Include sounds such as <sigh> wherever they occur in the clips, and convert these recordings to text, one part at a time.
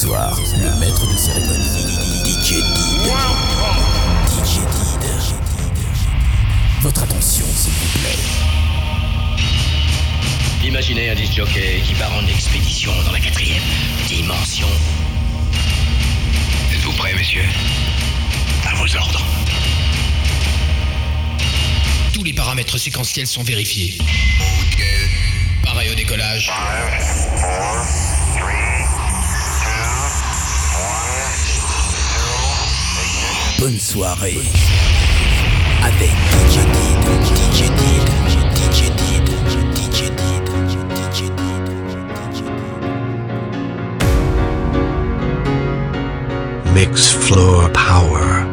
provisoire, le maître de cérémonie, DJ Votre attention, s'il vous plaît. Imaginez un disjockey qui part en expédition dans la quatrième dimension. Êtes-vous prêts, messieurs? À vos ordres. Tous les paramètres séquentiels sont vérifiés. Pareil au décollage. Five, four, three, bonne soirée avec DJ Did, DJ Did, DJ Did. Mix Floor Power.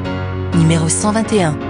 Numéro 121.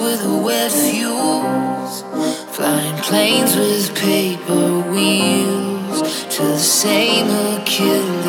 with wet fuels, flying planes with paper wheels to the same Achilles.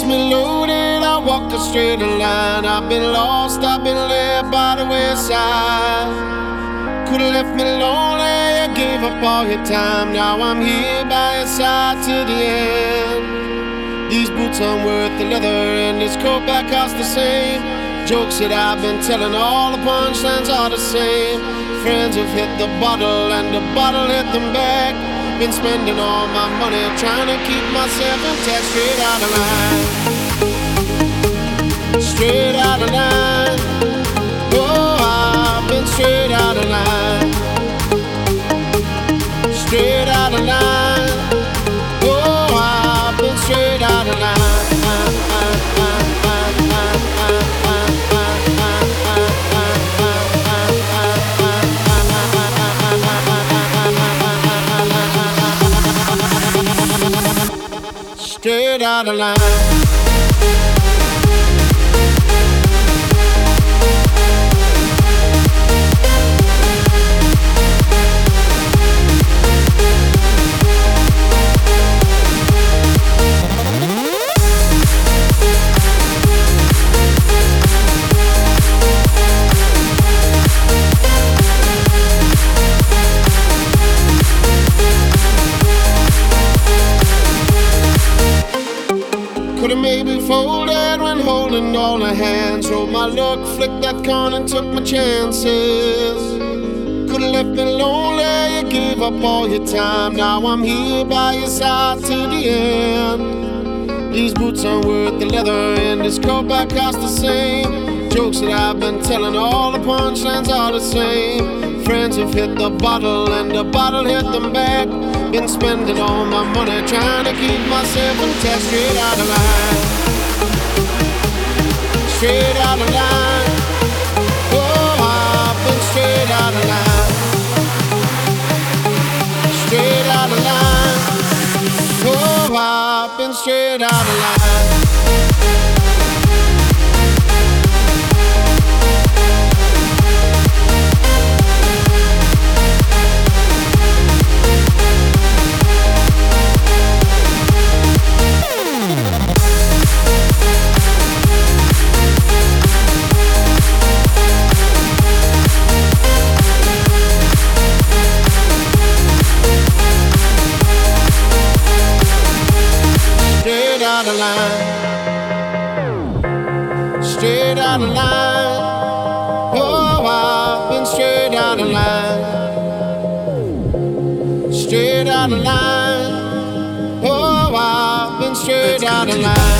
Gets me loaded, I walk a straight line. I've been lost, I've been led by the wayside. Could've left me lonely, you gave up all your time. Now I'm here by your side to the end. These boots aren't worth the leather, and this coat back costs the same. Jokes that I've been telling, all the punchlines are the same. Friends have hit the bottle, and the bottle hit them back. Been spending all my money trying to keep myself intact, straight out of line. Straight out of line. Oh, I've been straight out of line. Straight out of line. Out of line. Luck, flicked that coin and took my chances. Could've left me lonely, you gave up all your time. Now I'm here by your side to the end. These boots aren't worth the leather, and this coat back costs the same. Jokes that I've been telling, all the punchlines are the same. Friends have hit the bottle, and the bottle hit them back. Been spending all my money trying to keep myself intact, straight out of line. Straight out of line. Oh, I've been straight out of line. Straight out of line. Oh, I've been straight out of line. Straight out line. Oh, I've been straight line. Straight out of line. Oh, I've been straight out of line.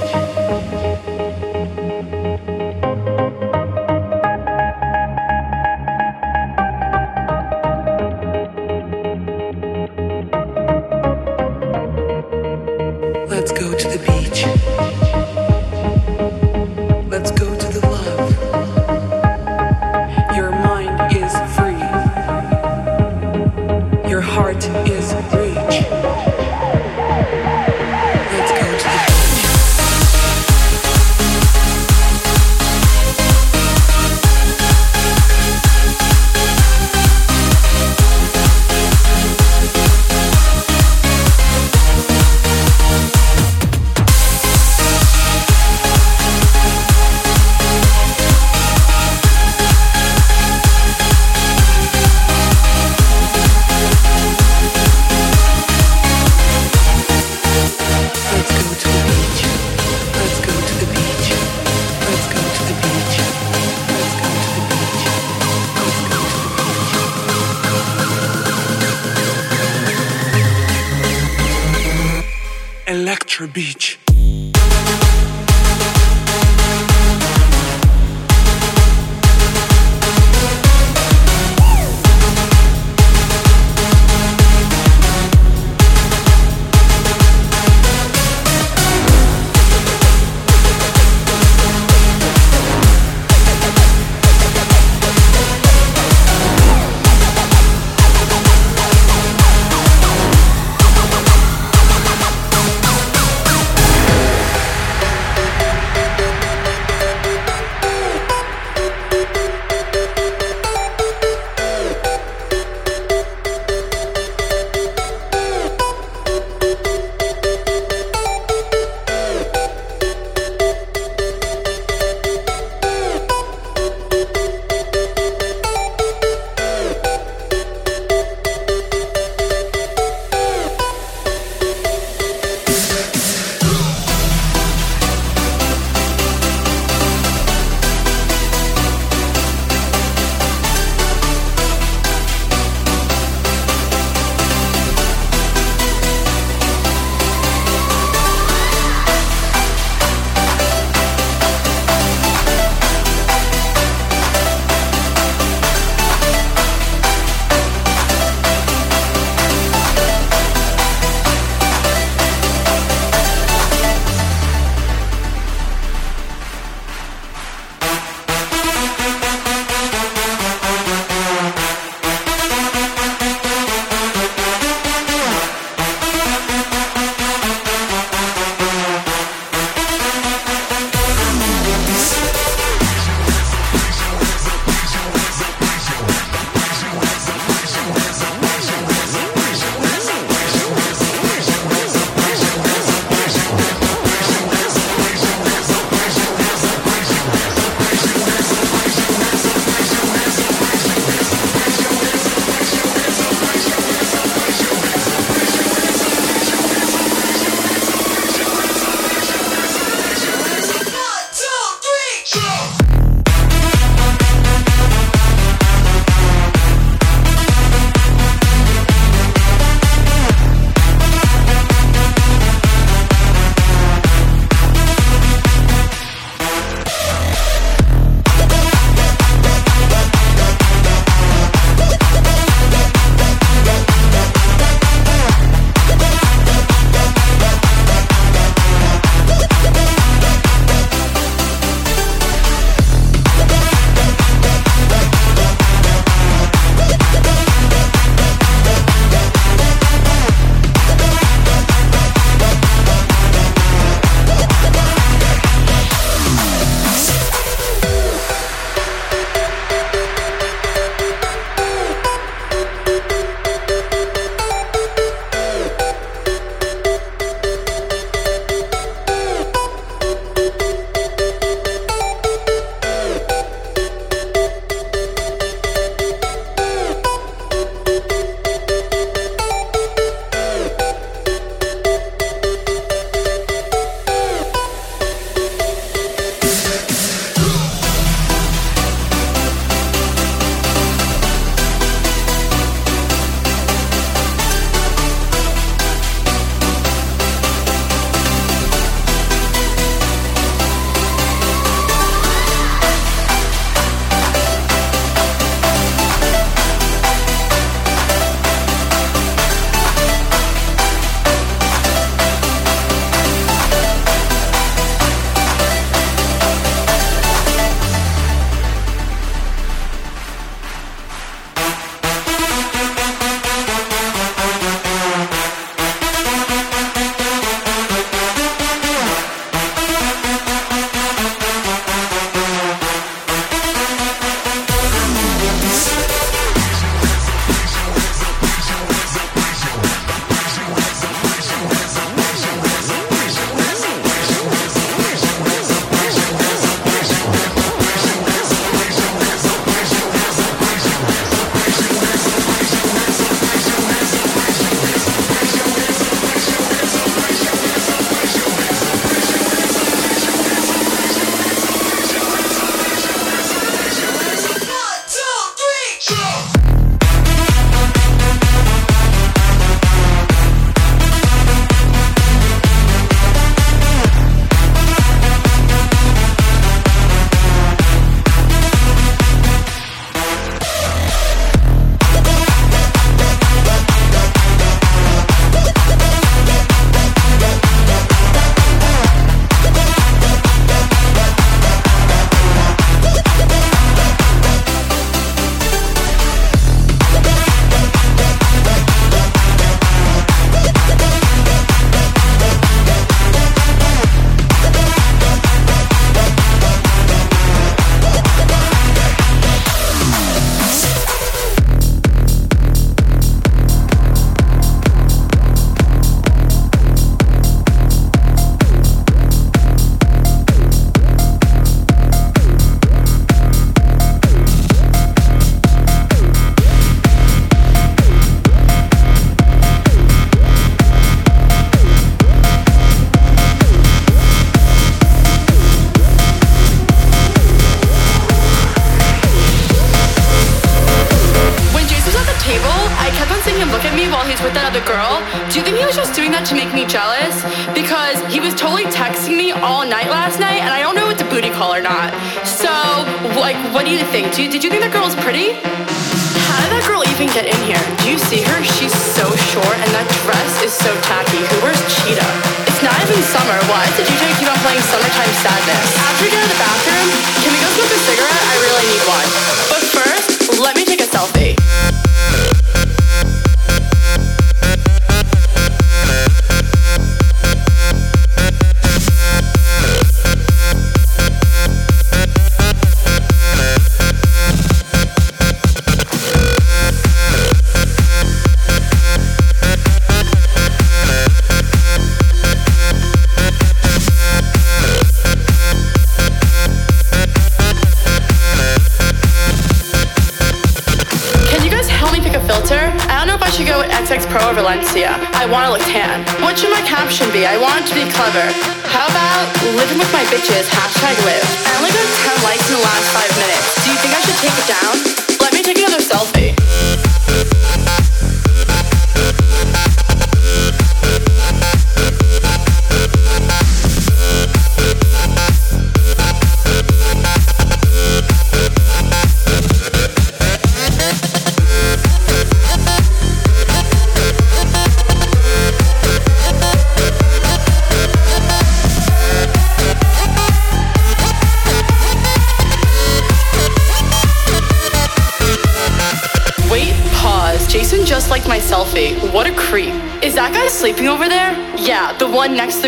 What do you think? Do you, did you think that girl was pretty? How did that girl even get in here? Do you see her? She's so short, and that dress is so tacky. Who wears cheetah? It's not even summer. Why does the DJ keep on playing Summertime Sadness?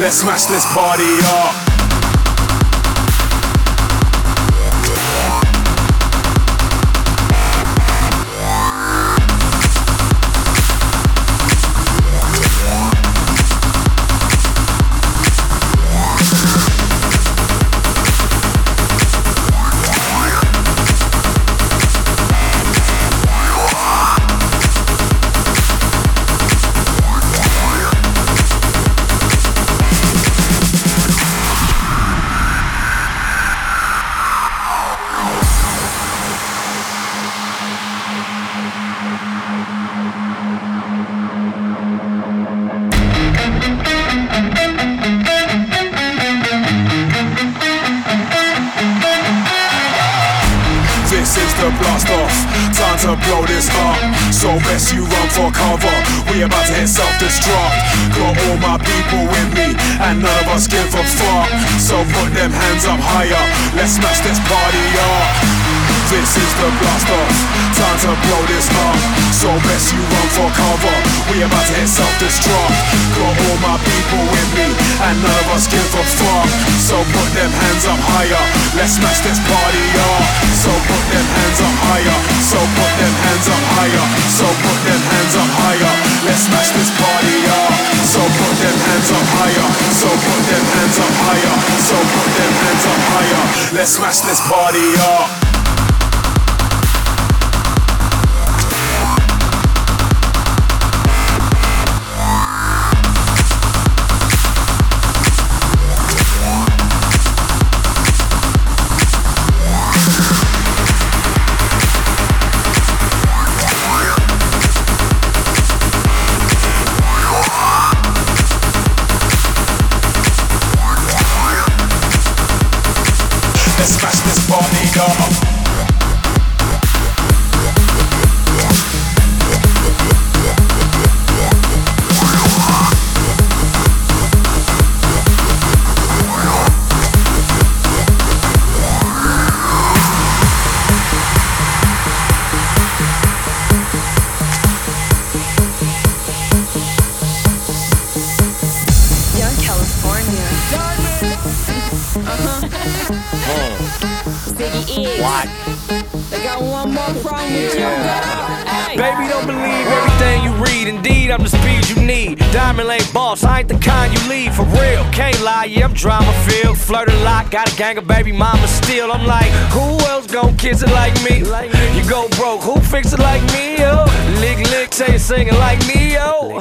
Let's smash this party up. Let's smash this party up. Baby, don't believe everything you read. Indeed, I'm the speed you need. Diamond lane boss, I ain't the kind you leave for real. Can't lie, yeah, I'm drama filled. Flirt a lot, got a gang of baby mama still. I'm like, who else gon' kiss it like me? You go broke, who fix it like me? Yo, lick lick, say it singing like Neo.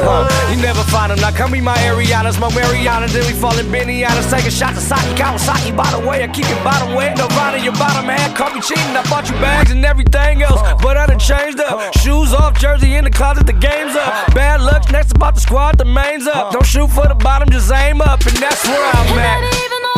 Huh, you never find them. Now come be my Arianas, my Mariana, then we fall in Benihana's. Take a shot to Saki Kawasaki. By the way, I keep your bottom wet. No in your bottom half. Caught me cheating. I bought you bags and everything else. But I done changed up. Shoes off, jersey in the closet, the game's up. Bad luck, next about the squad, the main's up. Don't shoot for the bottom, just aim up. And that's where I'm at.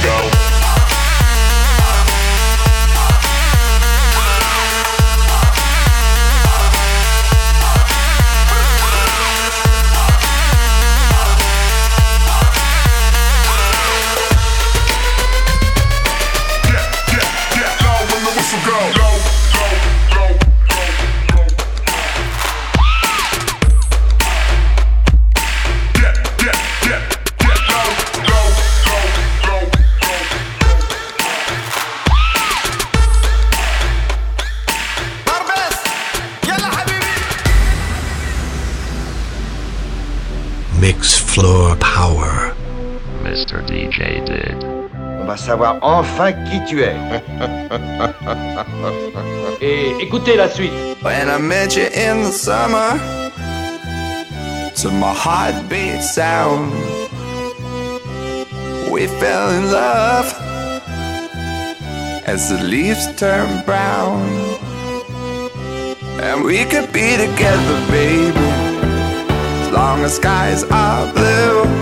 go. enfin qui tu es. <laughs> Et écoutez la suite. When I met you in the summer, to my heartbeat sound, we fell in love as the leaves turn brown. And we could be together, baby, as long as skies are blue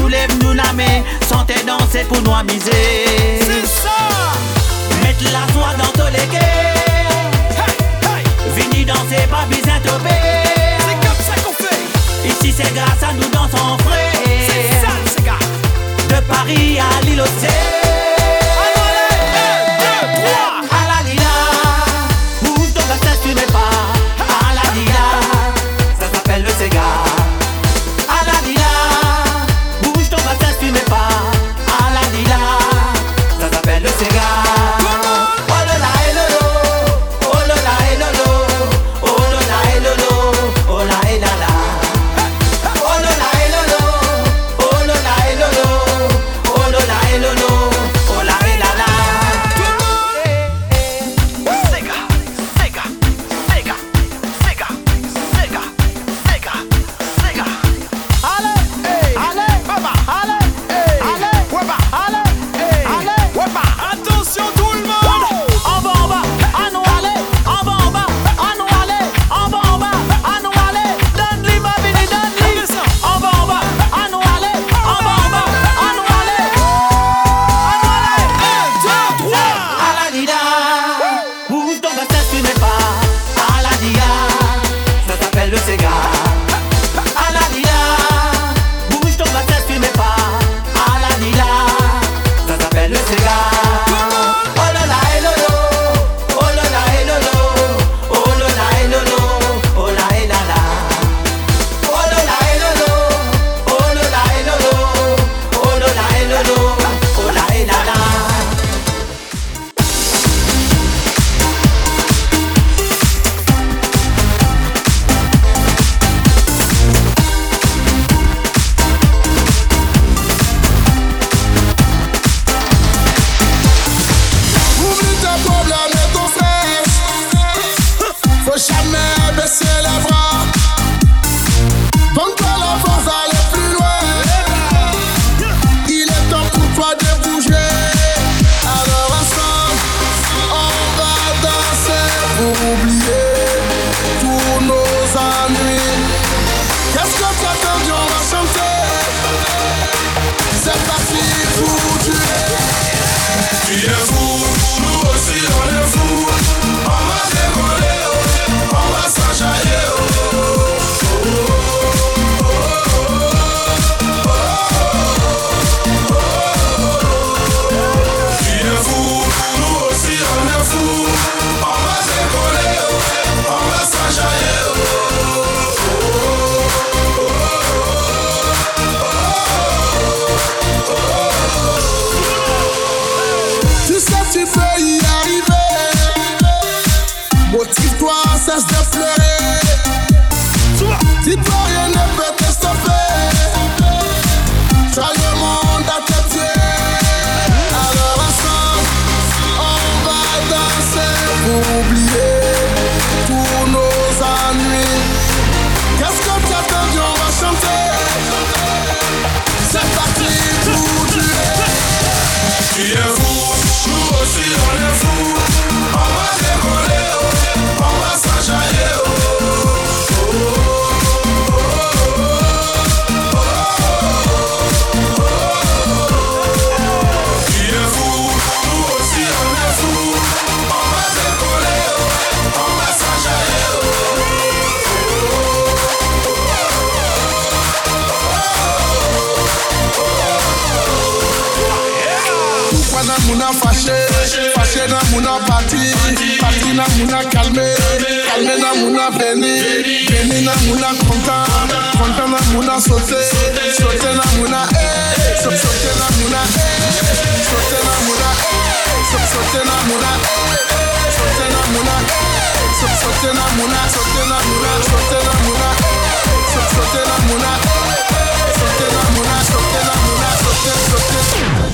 nous lève nous la main Santé danser pour nous amuser. C'est ça. Mettre la soie dans tous les guets Vini danser pas besoin C'est comme ça qu'on fait. Ici c'est grâce à nous dansons frais. C'est ça c'est gars. De Paris à l'île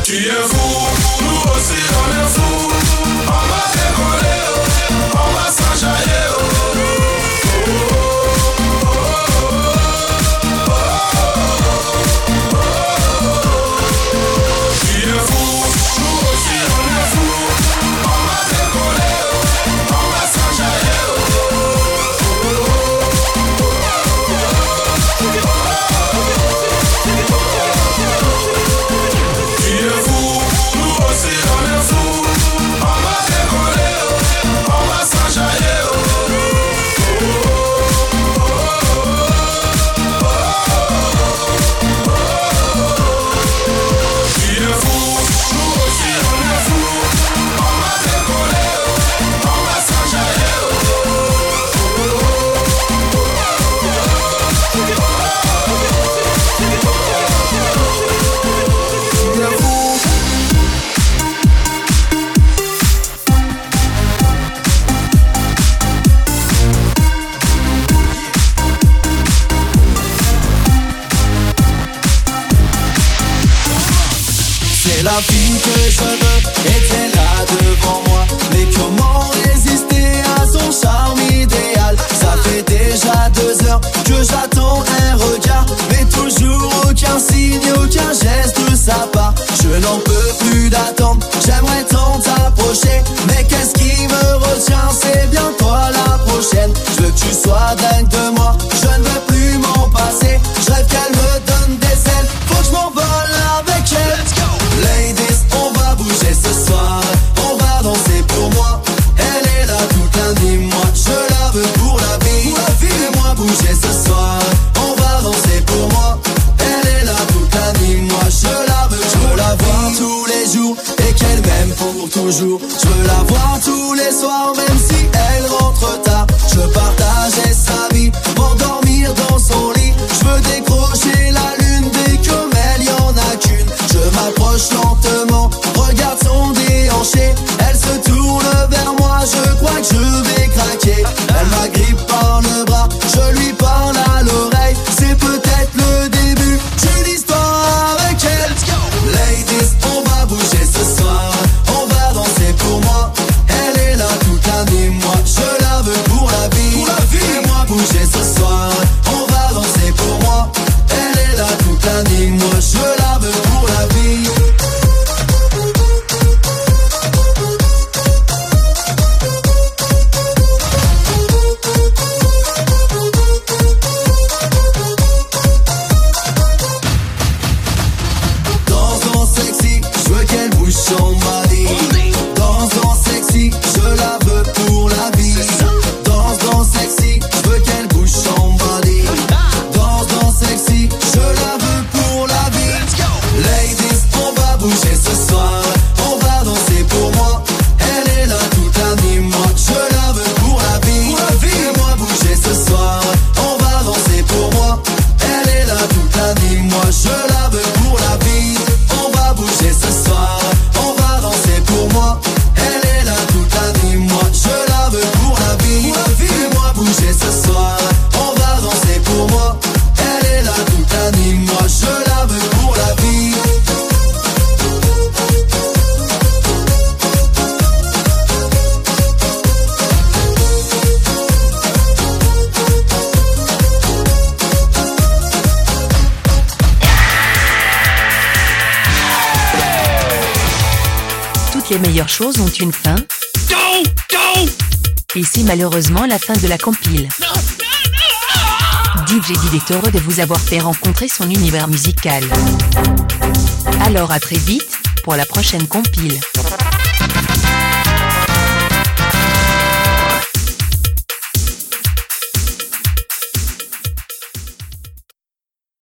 Tu es fou, nous aussi on est fous, on va décoller. ben dön malheureusement la fin de la compile. DJ Did est heureux de vous avoir fait rencontrer son univers musical. Alors à très vite, pour la prochaine compile.